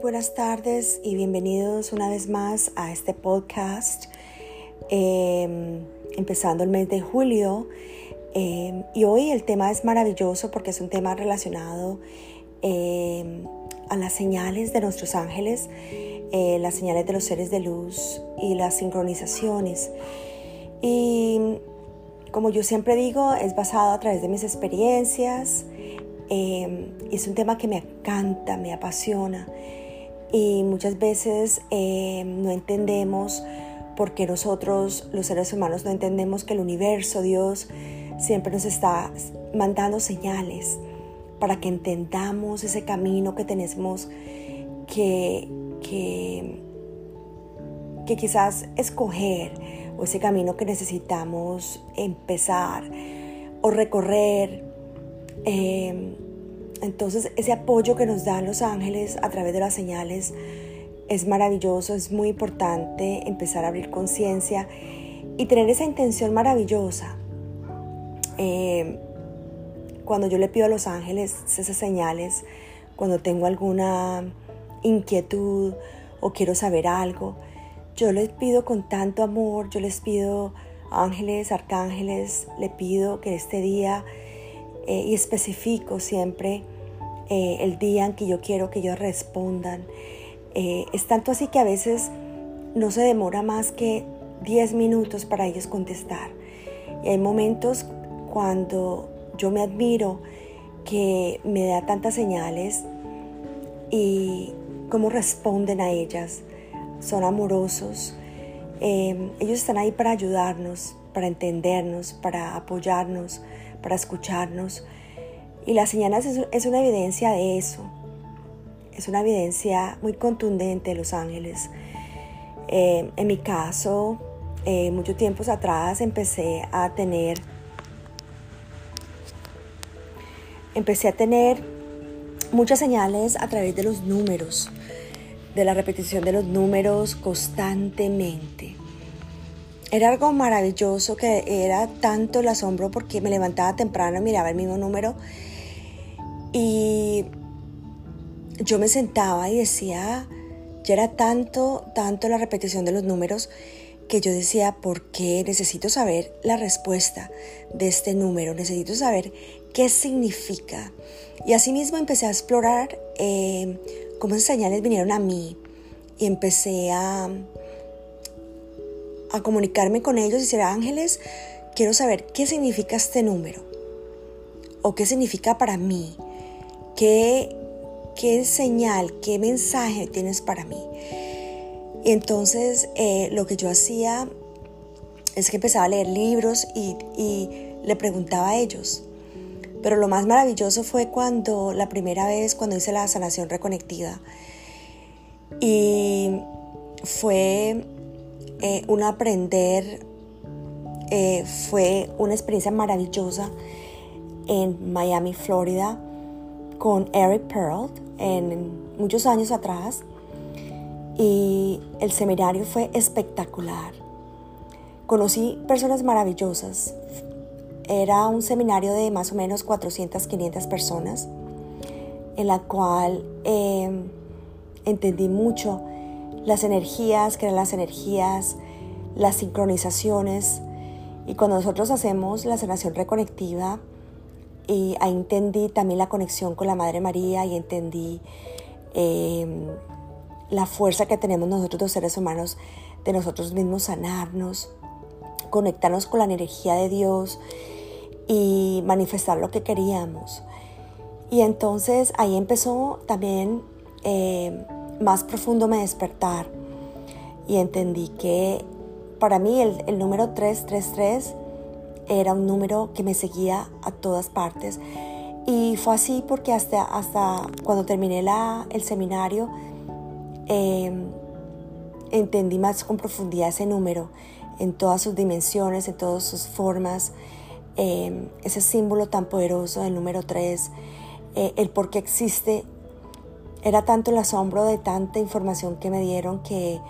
buenas tardes y bienvenidos una vez más a este podcast. Em, empezando el mes de julio. Em, y hoy el tema es maravilloso porque es un tema relacionado em, a las señales de nuestros ángeles, eh, las señales de los seres de luz y las sincronizaciones. Y como yo siempre digo, es basado a través de mis experiencias. es un tema que me encanta, me apasiona y muchas veces eh, no entendemos porque nosotros los seres humanos no entendemos que el universo, Dios, siempre nos está mandando señales para que entendamos ese camino que tenemos que, que, que quizás escoger o ese camino que necesitamos empezar o recorrer. Eh, entonces ese apoyo que nos dan los ángeles a través de las señales es maravilloso, es muy importante empezar a abrir conciencia y tener esa intención maravillosa. Eh, cuando yo le pido a los ángeles esas señales, cuando tengo alguna inquietud o quiero saber algo, yo les pido con tanto amor, yo les pido ángeles, arcángeles, le pido que este día eh, y especifico siempre eh, el día en que yo quiero que ellos respondan. Eh, es tanto así que a veces no se demora más que 10 minutos para ellos contestar. Y hay momentos cuando yo me admiro que me da tantas señales y cómo responden a ellas. Son amorosos. ellos están ahí para ayudarnos, para entendernos, para apoyarnos, para escucharnos. Y las señales es, una evidencia de eso. Es una evidencia muy contundente de los ángeles. Eh, en mi caso, eh, muchos tiempos atrás empecé a tener, empecé a tener muchas señales a través de los números, de la repetición de los números constantemente. Era algo maravilloso que era tanto el asombro porque me levantaba temprano, miraba el mismo número y yo me sentaba y decía, ya era tanto, tanto la repetición de los números que yo decía, ¿por qué necesito saber la respuesta de este número? Necesito saber qué significa. Y asimismo empecé a explorar eh, cómo esas señales vinieron a mí y empecé a a comunicarme con ellos y decir, ángeles, quiero saber qué significa este número o qué significa para mí, qué, qué señal, qué mensaje tienes para mí. Y entonces eh, lo que yo hacía es que empezaba a leer libros y, y le preguntaba a ellos. Pero lo más maravilloso fue cuando la primera vez, cuando hice la sanación reconectiva. Y fue eh, un aprender, eh, fue una experiencia maravillosa en Miami, Florida, con Eric Pearl en muchos años atrás. Y el seminario fue espectacular. Conocí personas maravillosas. Era un seminario de más o menos 400, 500 personas, en la cual eh, entendí mucho las energías, crear las energías, las sincronizaciones. Y cuando nosotros hacemos la sanación reconectiva, y ahí entendí también la conexión con la Madre María y entendí em, la fuerza que tenemos nosotros los seres humanos de nosotros mismos sanarnos, conectarnos con la energía de Dios y manifestar lo que queríamos. Y entonces ahí empezó también em, más profundo me despertar y entendí que para mí el, el número 333 era un número que me seguía a todas partes. Y fue así porque hasta, hasta cuando terminé la, el seminario em, entendí más con profundidad ese número en todas sus dimensiones, en todas sus formas, em, ese símbolo tan poderoso del número 3, eh, el por qué existe era tanto el asombro de tanta información que me dieron que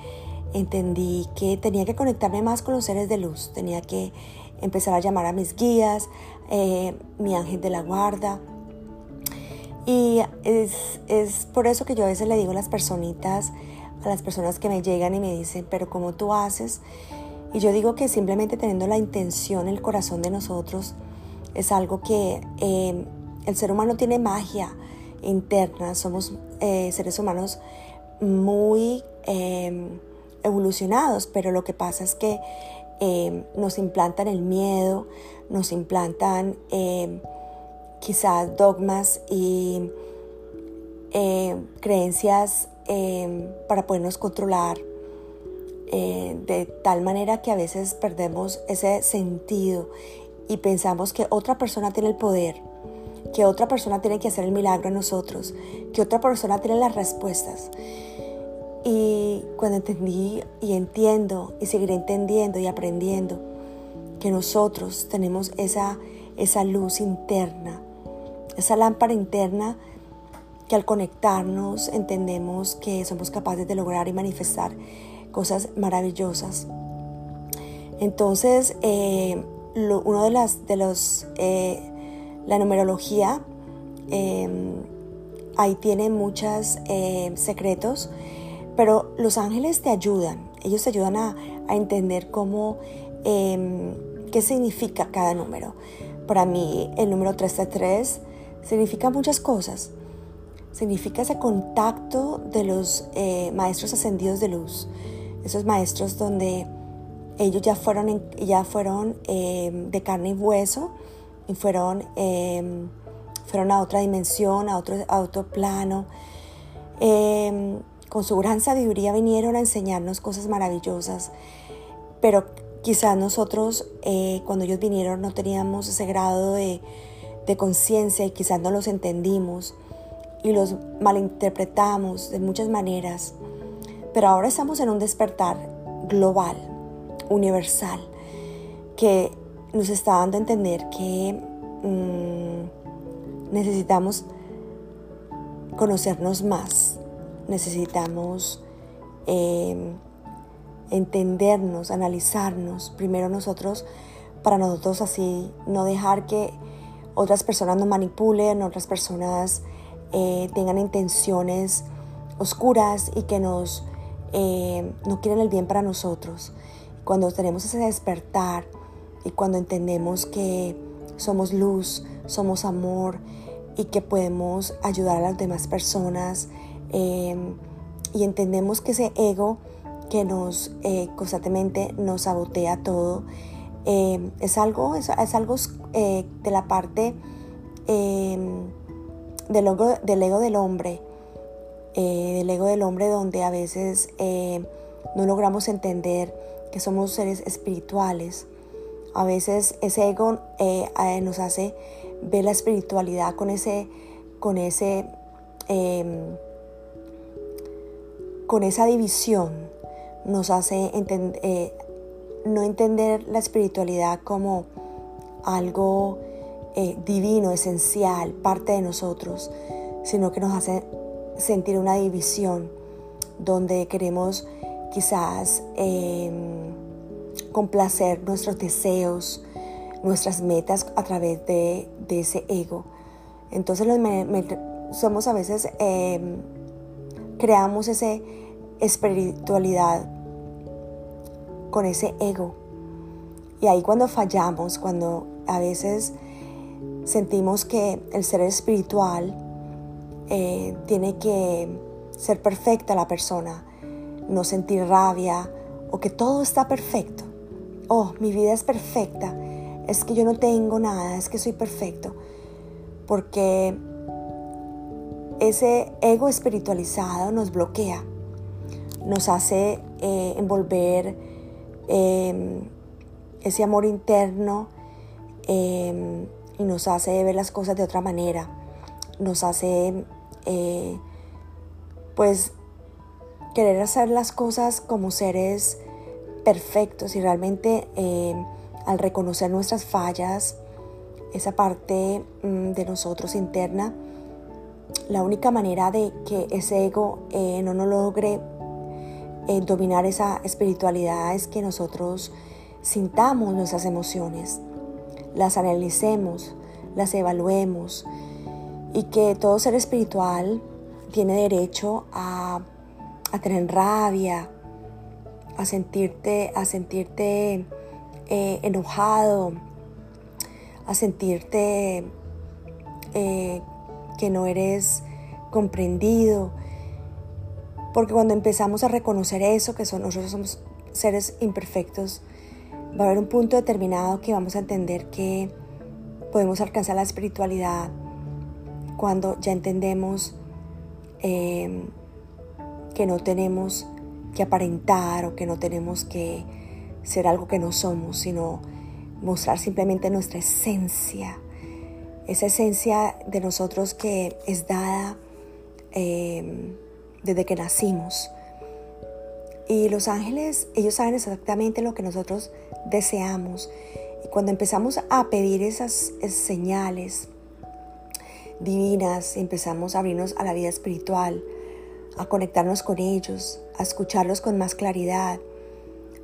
entendí que tenía que conectarme más con los seres de luz, tenía que empezar a llamar a mis guías, eh, mi ángel de la guarda. Y es, es por eso que yo a veces le digo a las personitas, a las personas que me llegan y me dicen, pero ¿cómo tú haces? Y yo digo que simplemente teniendo la intención, el corazón de nosotros, es algo que eh, el ser humano tiene magia interna, somos eh, seres humanos muy em, evolucionados, pero lo que pasa es que em, nos implantan el miedo, nos implantan em, quizás dogmas y creencias para podernos controlar eh, de tal manera que a veces perdemos ese sentido y pensamos que otra persona tiene el poder, que otra persona tiene que hacer el milagro en nosotros, que otra persona tiene las respuestas. Y cuando entendí y entiendo y seguiré entendiendo y aprendiendo que nosotros tenemos esa, esa luz interna, esa lámpara interna que al conectarnos entendemos que somos capaces de lograr y manifestar cosas maravillosas. Entonces, eh, uno de las, de los, eh, la numerología, em, ahí tiene muchos eh, secretos, pero los ángeles te ayudan, ellos te ayudan a, entender cómo, em, qué significa cada número. Para mí, el número 333 significa muchas cosas. Significa ese contacto de los maestros ascendidos de luz, esos maestros donde ellos ya fueron, ya fueron em, de carne y hueso fueron, em, fueron a otra dimensión, a otro, a plano. Em, con su gran sabiduría vinieron a enseñarnos cosas maravillosas, pero quizás nosotros eh, cuando ellos vinieron no teníamos ese grado de, de conciencia y quizás no los entendimos y los malinterpretamos de muchas maneras. Pero ahora estamos en un despertar global, universal, que nos está dando a entender que mm, necesitamos conocernos más, necesitamos em, entendernos, analizarnos, primero nosotros, para nosotros así no dejar que otras personas nos manipulen, otras personas eh, tengan intenciones oscuras y que nos eh, no quieren el bien para nosotros. Cuando tenemos ese despertar y cuando entendemos que somos luz, somos amor y que podemos ayudar a las demás personas eh, y entendemos que ese ego que nos eh, constantemente nos sabotea todo es algo, es, algo de la parte del, ego, del ego del hombre eh, del ego del hombre donde a veces eh, no logramos entender que somos seres espirituales. A veces ese ego eh, nos hace ver la espiritualidad con ese, con ese, em, con esa división. Nos hace no entender la espiritualidad como algo divino, esencial, parte de nosotros, sino que nos hace sentir una división donde queremos quizás em, complacer nuestros deseos, nuestras metas a través de, ese ego. Entonces somos a veces, em, creamos esa espiritualidad con ese ego. Y ahí cuando fallamos, cuando a veces sentimos que el ser espiritual eh, tiene que ser perfecta la persona, no sentir rabia o que todo está perfecto. Oh, mi vida es perfecta, es que yo no tengo nada, es que soy perfecto. Porque ese ego espiritualizado nos bloquea, nos hace eh, envolver em, ese amor interno em, y nos hace ver las cosas de otra manera, nos hace eh, pues querer hacer las cosas como seres perfectos y realmente eh, al reconocer nuestras fallas, esa parte mm, de nosotros interna, la única manera de que ese ego eh, no nos logre dominar esa espiritualidad es que nosotros sintamos nuestras emociones, las analicemos, las evaluemos, y que todo ser espiritual tiene derecho a, tener rabia, a sentirte, a sentirte eh, enojado, a sentirte eh, que no eres comprendido. Porque cuando empezamos a reconocer eso, que nosotros somos seres imperfectos, va a haber un punto determinado que vamos a entender que podemos alcanzar la espiritualidad cuando ya entendemos em, que no tenemos que aparentar o que no tenemos que ser algo que no somos, sino mostrar simplemente nuestra esencia, esa esencia de nosotros que es dada em, desde que nacimos. Y los ángeles, ellos saben exactamente lo que nosotros deseamos. Y cuando empezamos a pedir esas, señales divinas, empezamos a abrirnos a la vida espiritual, a conectarnos con ellos, a escucharlos con más claridad,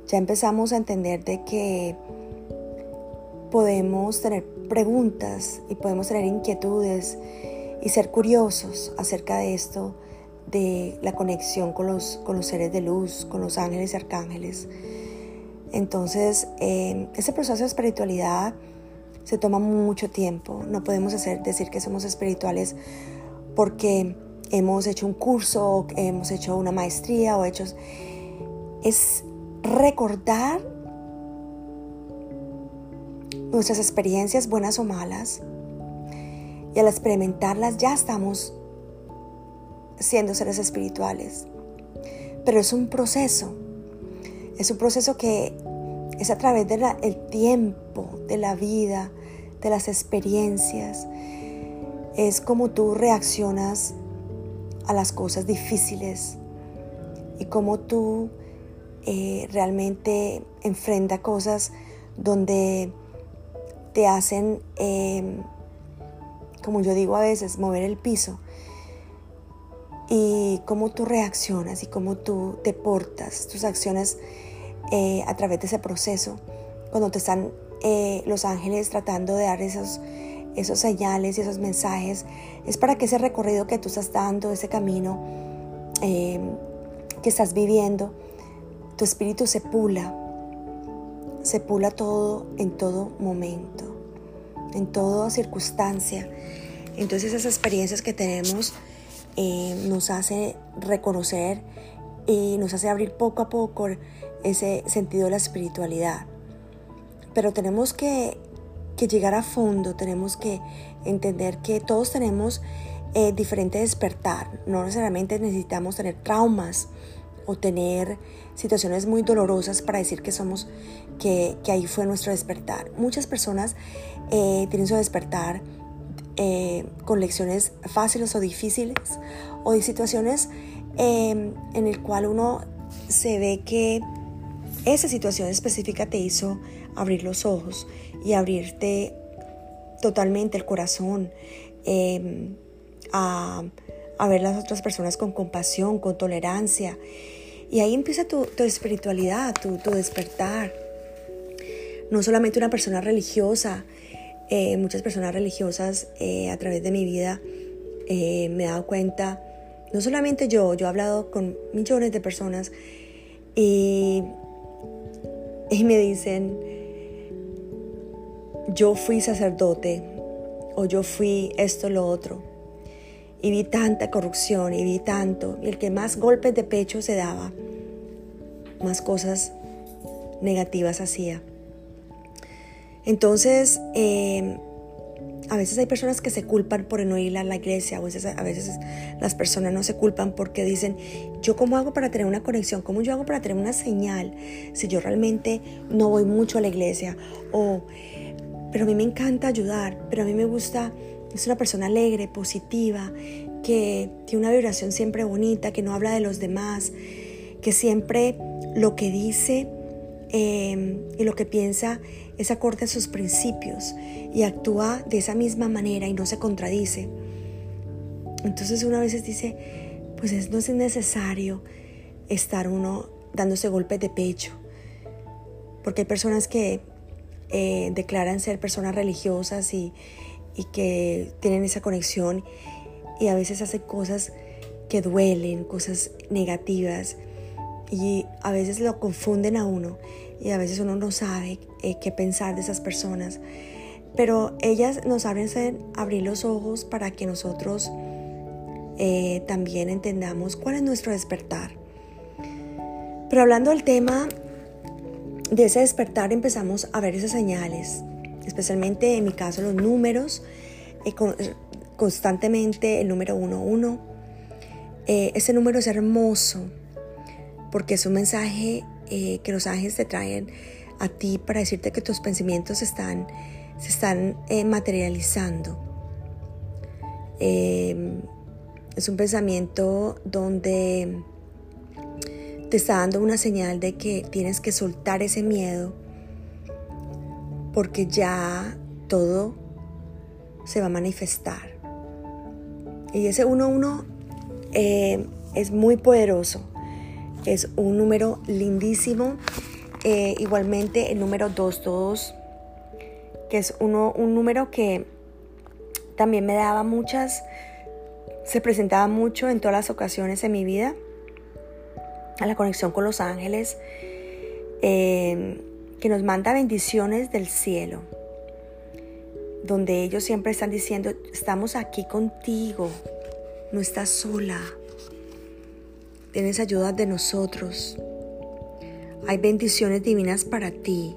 ya empezamos a entender de que podemos tener preguntas y podemos tener inquietudes y ser curiosos acerca de esto, de la conexión con los, con los seres de luz, con los ángeles y arcángeles. Entonces, eh, ese proceso de espiritualidad se toma mucho tiempo. No podemos hacer, decir que somos espirituales porque hemos hecho un curso, hemos hecho una maestría o hechos... Es recordar nuestras experiencias buenas o malas y al experimentarlas ya estamos siendo seres espirituales. Pero es un proceso, es un proceso que es a través del tiempo, de la vida, de las experiencias. Es como tú reaccionas a las cosas difíciles y como tú eh, realmente enfrenta cosas donde te hacen, em, como yo digo a veces, mover el piso. Y cómo tú reaccionas y cómo tú te portas, tus acciones eh, a través de ese proceso, cuando te están eh, los ángeles tratando de dar esos, esos señales y esos mensajes, es para que ese recorrido que tú estás dando, ese camino em, que estás viviendo, tu espíritu se pula, se pula todo en todo momento, en toda circunstancia. Entonces esas experiencias que tenemos eh, nos hace reconocer y nos hace abrir poco a poco ese sentido de la espiritualidad. Pero tenemos que, llegar a fondo, tenemos que entender que todos tenemos eh, diferente despertar. No necesariamente necesitamos tener traumas o tener situaciones muy dolorosas para decir que somos, que, ahí fue nuestro despertar. Muchas personas eh, tienen su despertar eh, con lecciones fáciles o difíciles o de situaciones en el cual uno se ve que esa situación específica te hizo abrir los ojos y abrirte totalmente el corazón em, a, ver las otras personas con compasión, con tolerancia. Y ahí empieza tu, espiritualidad, tu, despertar. No solamente una persona religiosa, eh, muchas personas religiosas eh, a través de mi vida eh, me he dado cuenta, no solamente yo, yo he hablado con millones de personas y y me dicen, yo fui sacerdote o yo fui esto, lo otro. Y vi tanta corrupción y vi tanto. Y el que más golpes de pecho se daba, más cosas negativas hacía. Entonces, eh, a veces hay personas que se culpan por no ir a la iglesia, a veces, a veces las personas no se culpan porque dicen, yo cómo hago para tener una conexión, cómo yo hago para tener una señal si yo realmente no voy mucho a la iglesia, o, pero a mí me encanta ayudar, pero a mí me gusta, es una persona alegre, positiva, que tiene una vibración siempre bonita, que no habla de los demás, que siempre lo que dice eh, y lo que piensa es acorde a sus principios y actúa de esa misma manera y no se contradice. Entonces uno a veces dice, pues no es necesario estar uno dándose golpes de pecho, porque hay personas que eh, declaran ser personas religiosas y, y que tienen esa conexión y a veces hacen cosas que duelen, cosas negativas y a veces lo confunden a uno y a veces uno no sabe eh, qué pensar de esas personas. Pero ellas nos abren abrir los ojos para que nosotros eh, también entendamos cuál es nuestro despertar. Pero hablando del tema de ese despertar empezamos a ver esas señales, especialmente en mi caso los números, eh, constantemente el número 11. Eh, ese número es hermoso porque es un mensaje eh, que los ángeles te traen a ti para decirte que tus pensamientos están, se están materializando. es un pensamiento donde te está dando una señal de que tienes que soltar ese miedo porque ya todo se va a manifestar. Y ese 1-1 eh, es muy poderoso, es un número lindísimo. Eh, igualmente el número 22, que es uno, un número que también me daba muchas, se presentaba mucho en todas las ocasiones en mi vida a la conexión con los ángeles, eh, que nos manda bendiciones del cielo, donde ellos siempre están diciendo, estamos aquí contigo, no estás sola, tienes ayuda de nosotros, hay bendiciones divinas para ti.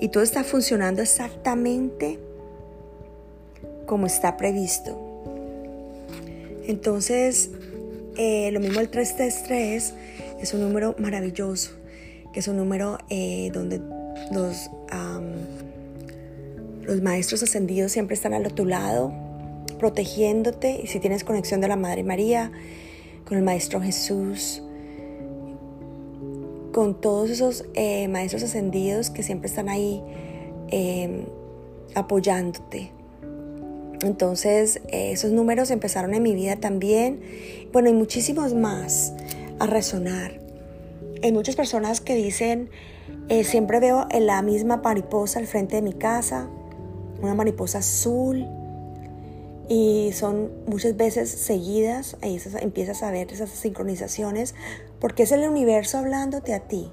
Y todo está funcionando exactamente como está previsto. Entonces, eh, lo mismo el 333 es un número maravilloso, que es un número eh, donde los, los maestros ascendidos siempre están al otro lado, protegiéndote. Y si tienes conexión de la Madre María, con el Maestro Jesús, con todos esos eh, maestros ascendidos que siempre están ahí em, apoyándote. Entonces esos números empezaron en mi vida también. Bueno, y muchísimos más a resonar. Hay muchas personas que dicen, eh, siempre veo la misma mariposa al frente de mi casa, una mariposa azul, y son muchas veces seguidas, ahí empiezas a ver esas sincronizaciones, porque es el universo hablándote a ti,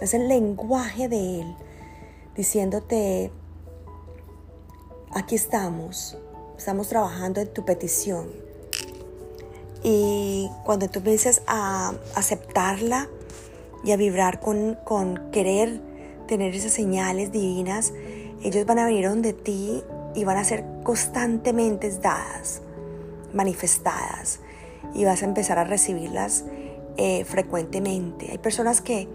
es el lenguaje de él, diciéndote, aquí estamos, estamos trabajando en tu petición. Y cuando tú empieces a aceptarla y a vibrar con, con querer tener esas señales divinas, ellos van a venir donde ti y van a ser constantemente dadas, manifestadas, y vas a empezar a recibirlas eh, frecuentemente. Hay personas que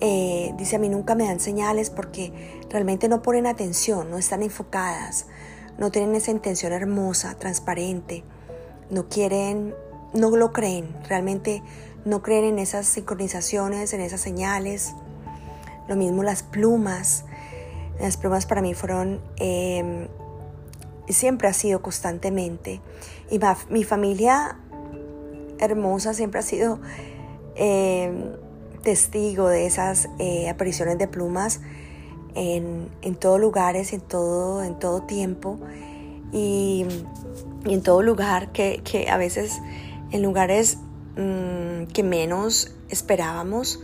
eh, dice a mí nunca me dan señales porque realmente no ponen atención, no están enfocadas, no tienen esa intención hermosa, transparente, no quieren, no lo creen, realmente no creen en esas sincronizaciones, en esas señales. Lo mismo las plumas. Las plumas para mí fueron, em, siempre ha sido constantemente. Y mi familia hermosa siempre ha sido em, testigo de esas eh, apariciones de plumas en, en todos lugares, en todo, en todo tiempo y, en todo lugar que, a veces en lugares mm, que menos esperábamos,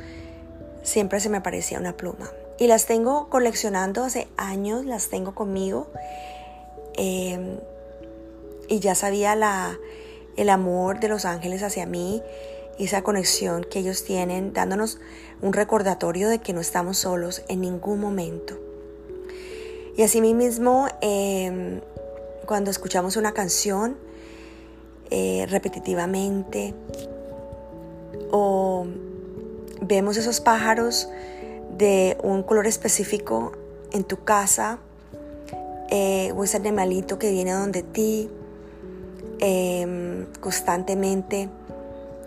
siempre se me aparecía una pluma. Y las tengo coleccionando hace años, las tengo conmigo. Em, y ya sabía la, el amor de los ángeles hacia mí esa conexión que ellos tienen, dándonos un recordatorio de que no estamos solos en ningún momento. Y así mismo, em, cuando escuchamos una canción eh, repetitivamente o vemos esos pájaros de un color específico en tu casa eh, o ese animalito que viene donde ti em, constantemente,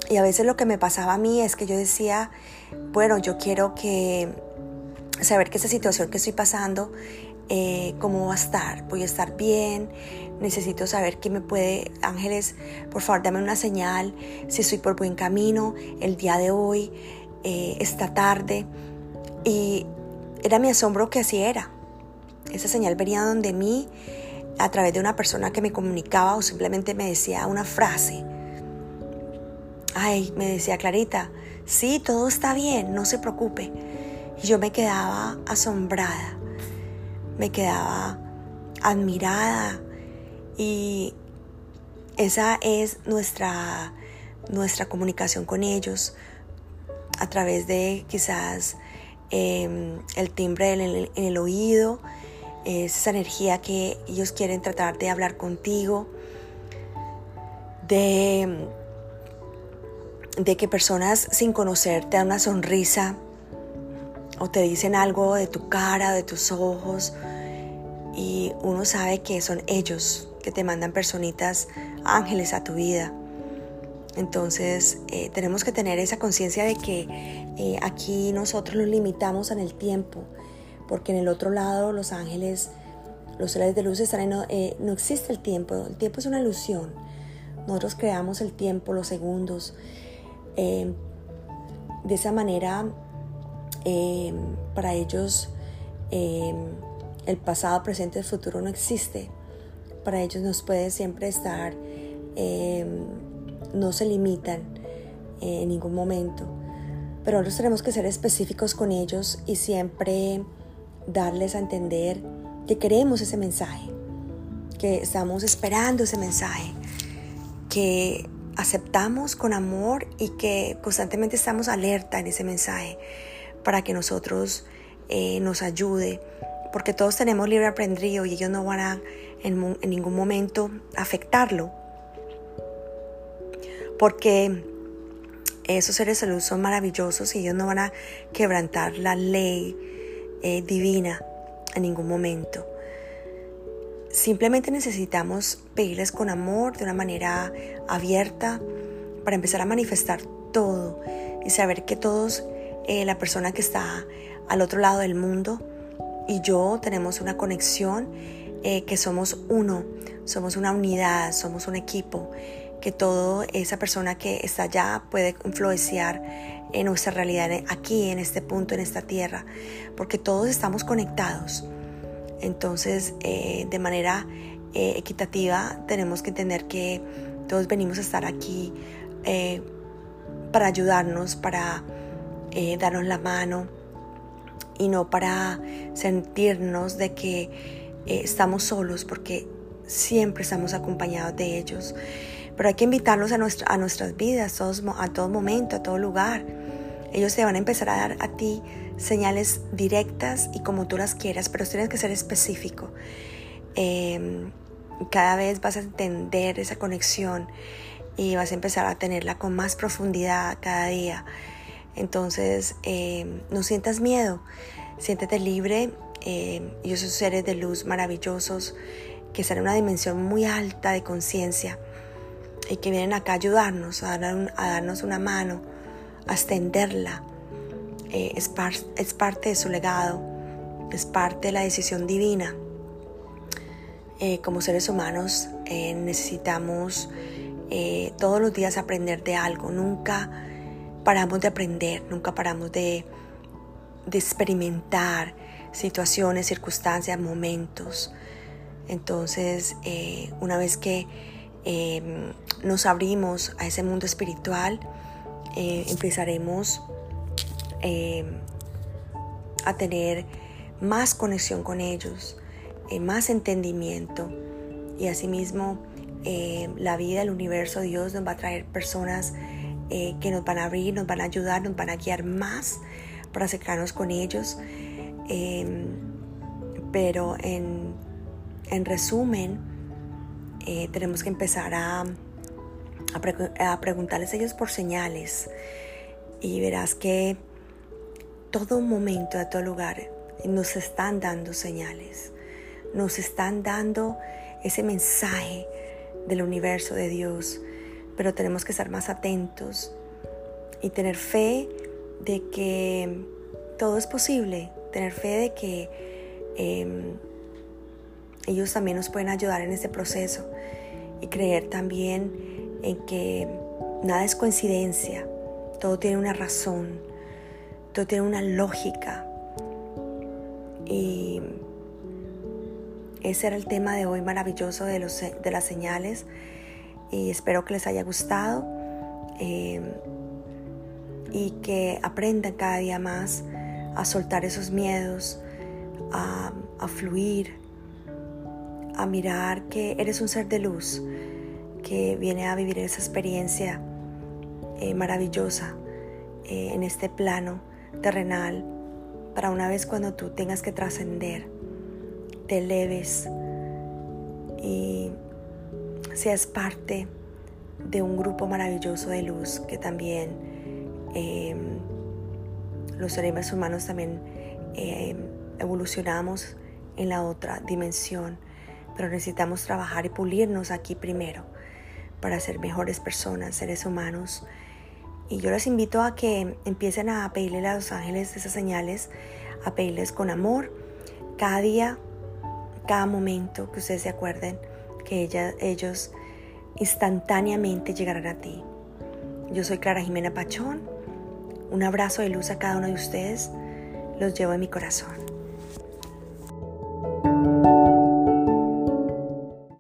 y a veces lo que me pasaba a mí es que yo decía, bueno, yo quiero que saber que esa situación que estoy pasando, eh, cómo va a estar, voy a estar bien, necesito saber qué me puede, ángeles, por favor dame una señal, si estoy por buen camino el día de hoy, eh, esta tarde. Y era mi asombro que así era. Esa señal venía donde mí a través de una persona que me comunicaba o simplemente me decía una frase. Ay, me decía Clarita, sí, todo está bien, no se preocupe. Y yo me quedaba asombrada, me quedaba admirada y esa es nuestra, nuestra comunicación con ellos a través de quizás em, el timbre en el, oído, es esa energía que ellos quieren tratar de hablar contigo, de, de que personas sin conocer te dan una sonrisa o te dicen algo de tu cara, de tus ojos, y uno sabe que son ellos que te mandan personitas, ángeles a tu vida. Entonces eh, tenemos que tener esa conciencia de que eh, aquí nosotros nos limitamos en el tiempo, porque en el otro lado los ángeles, los seres de luz están en, eh, no existe el tiempo, el tiempo es una ilusión. Nosotros creamos el tiempo, los segundos. De esa manera, para ellos, el pasado, presente y futuro no existe. Para ellos nos puede siempre estar no se limitan en ningún momento. Pero nosotros tenemos que ser específicos con ellos y siempre darles a entender que queremos ese mensaje, que estamos esperando ese mensaje, que aceptamos con amor y que constantemente estamos alerta en ese mensaje para que nosotros eh, nos ayude, porque todos tenemos libre albedrío y ellos no van a en ningún momento afectarlo porque esos seres de luz son maravillosos y ellos no van a quebrantar la ley eh, divina en ningún momento. Simplemente necesitamos pedirles con amor, de una manera abierta, para empezar a manifestar todo y saber que todos, eh, la persona que está al otro lado del mundo y yo tenemos una conexión, eh, que somos uno, somos una unidad, somos un equipo que toda esa persona que está allá puede influenciar en nuestra realidad aquí, en este punto, en esta tierra, porque todos estamos conectados. Entonces, eh, de manera eh, equitativa, tenemos que entender que todos venimos a estar aquí eh, para ayudarnos, para darnos la mano y no para sentirnos de que estamos solos, porque siempre estamos acompañados de ellos pero hay que invitarlos a, a nuestras vidas a todo momento, a todo lugar. Ellos te van a empezar a dar a ti señales directas y como tú las quieras, pero tienes que ser específico. Em, cada vez vas a entender esa conexión y vas a empezar a tenerla con más profundidad cada día. Entonces, em, no sientas miedo, siéntete libre. Eh, ellos son seres de luz maravillosos que están en una dimensión muy alta de conciencia y que vienen acá a ayudarnos, a, darnos una mano, a extenderla. Eh, es, es, parte de su legado, es parte de la decisión divina. Eh, como seres humanos eh, necesitamos todos los días aprender de algo, nunca paramos de aprender, nunca paramos de, de experimentar situaciones, circunstancias, momentos. Entonces, una vez que Em, nos abrimos a ese mundo espiritual, empezaremos em, a tener más conexión con ellos, eh, más entendimiento y asimismo em, la vida, el universo, Dios nos va a traer personas eh, que nos van a abrir, nos van a ayudar, nos van a guiar más para acercarnos con ellos. pero en, en resumen, eh, tenemos que empezar a, a, preguntarles a ellos por señales y verás que todo momento, a todo lugar, nos están dando señales, nos están dando ese mensaje del universo de Dios, pero tenemos que estar más atentos y tener fe de que todo es posible, tener fe de que em, ellos también nos pueden ayudar en este proceso. Y creer también en que nada es coincidencia, todo tiene una razón, todo tiene una lógica. Y ese era el tema de hoy maravilloso de, los, de las señales. Y espero que les haya gustado eh, y que aprendan cada día más a soltar esos miedos, a, fluir, a mirar que eres un ser de luz que viene a vivir esa experiencia eh, maravillosa eh, en este plano terrenal para una vez cuando tú tengas que trascender, te eleves y seas parte de un grupo maravilloso de luz que también em, los seres humanos también em, evolucionamos en la otra dimensión, pero necesitamos trabajar y pulirnos aquí primero para ser mejores personas, seres humanos. Y yo les invito a que empiecen a pedirle a los ángeles esas señales, a pedirles con amor, cada día, cada momento que ustedes se acuerden que ella, ellos instantáneamente llegarán a ti. Yo soy Clara Jimena Pachón. Un abrazo de luz a cada uno de ustedes. Los llevo en mi corazón.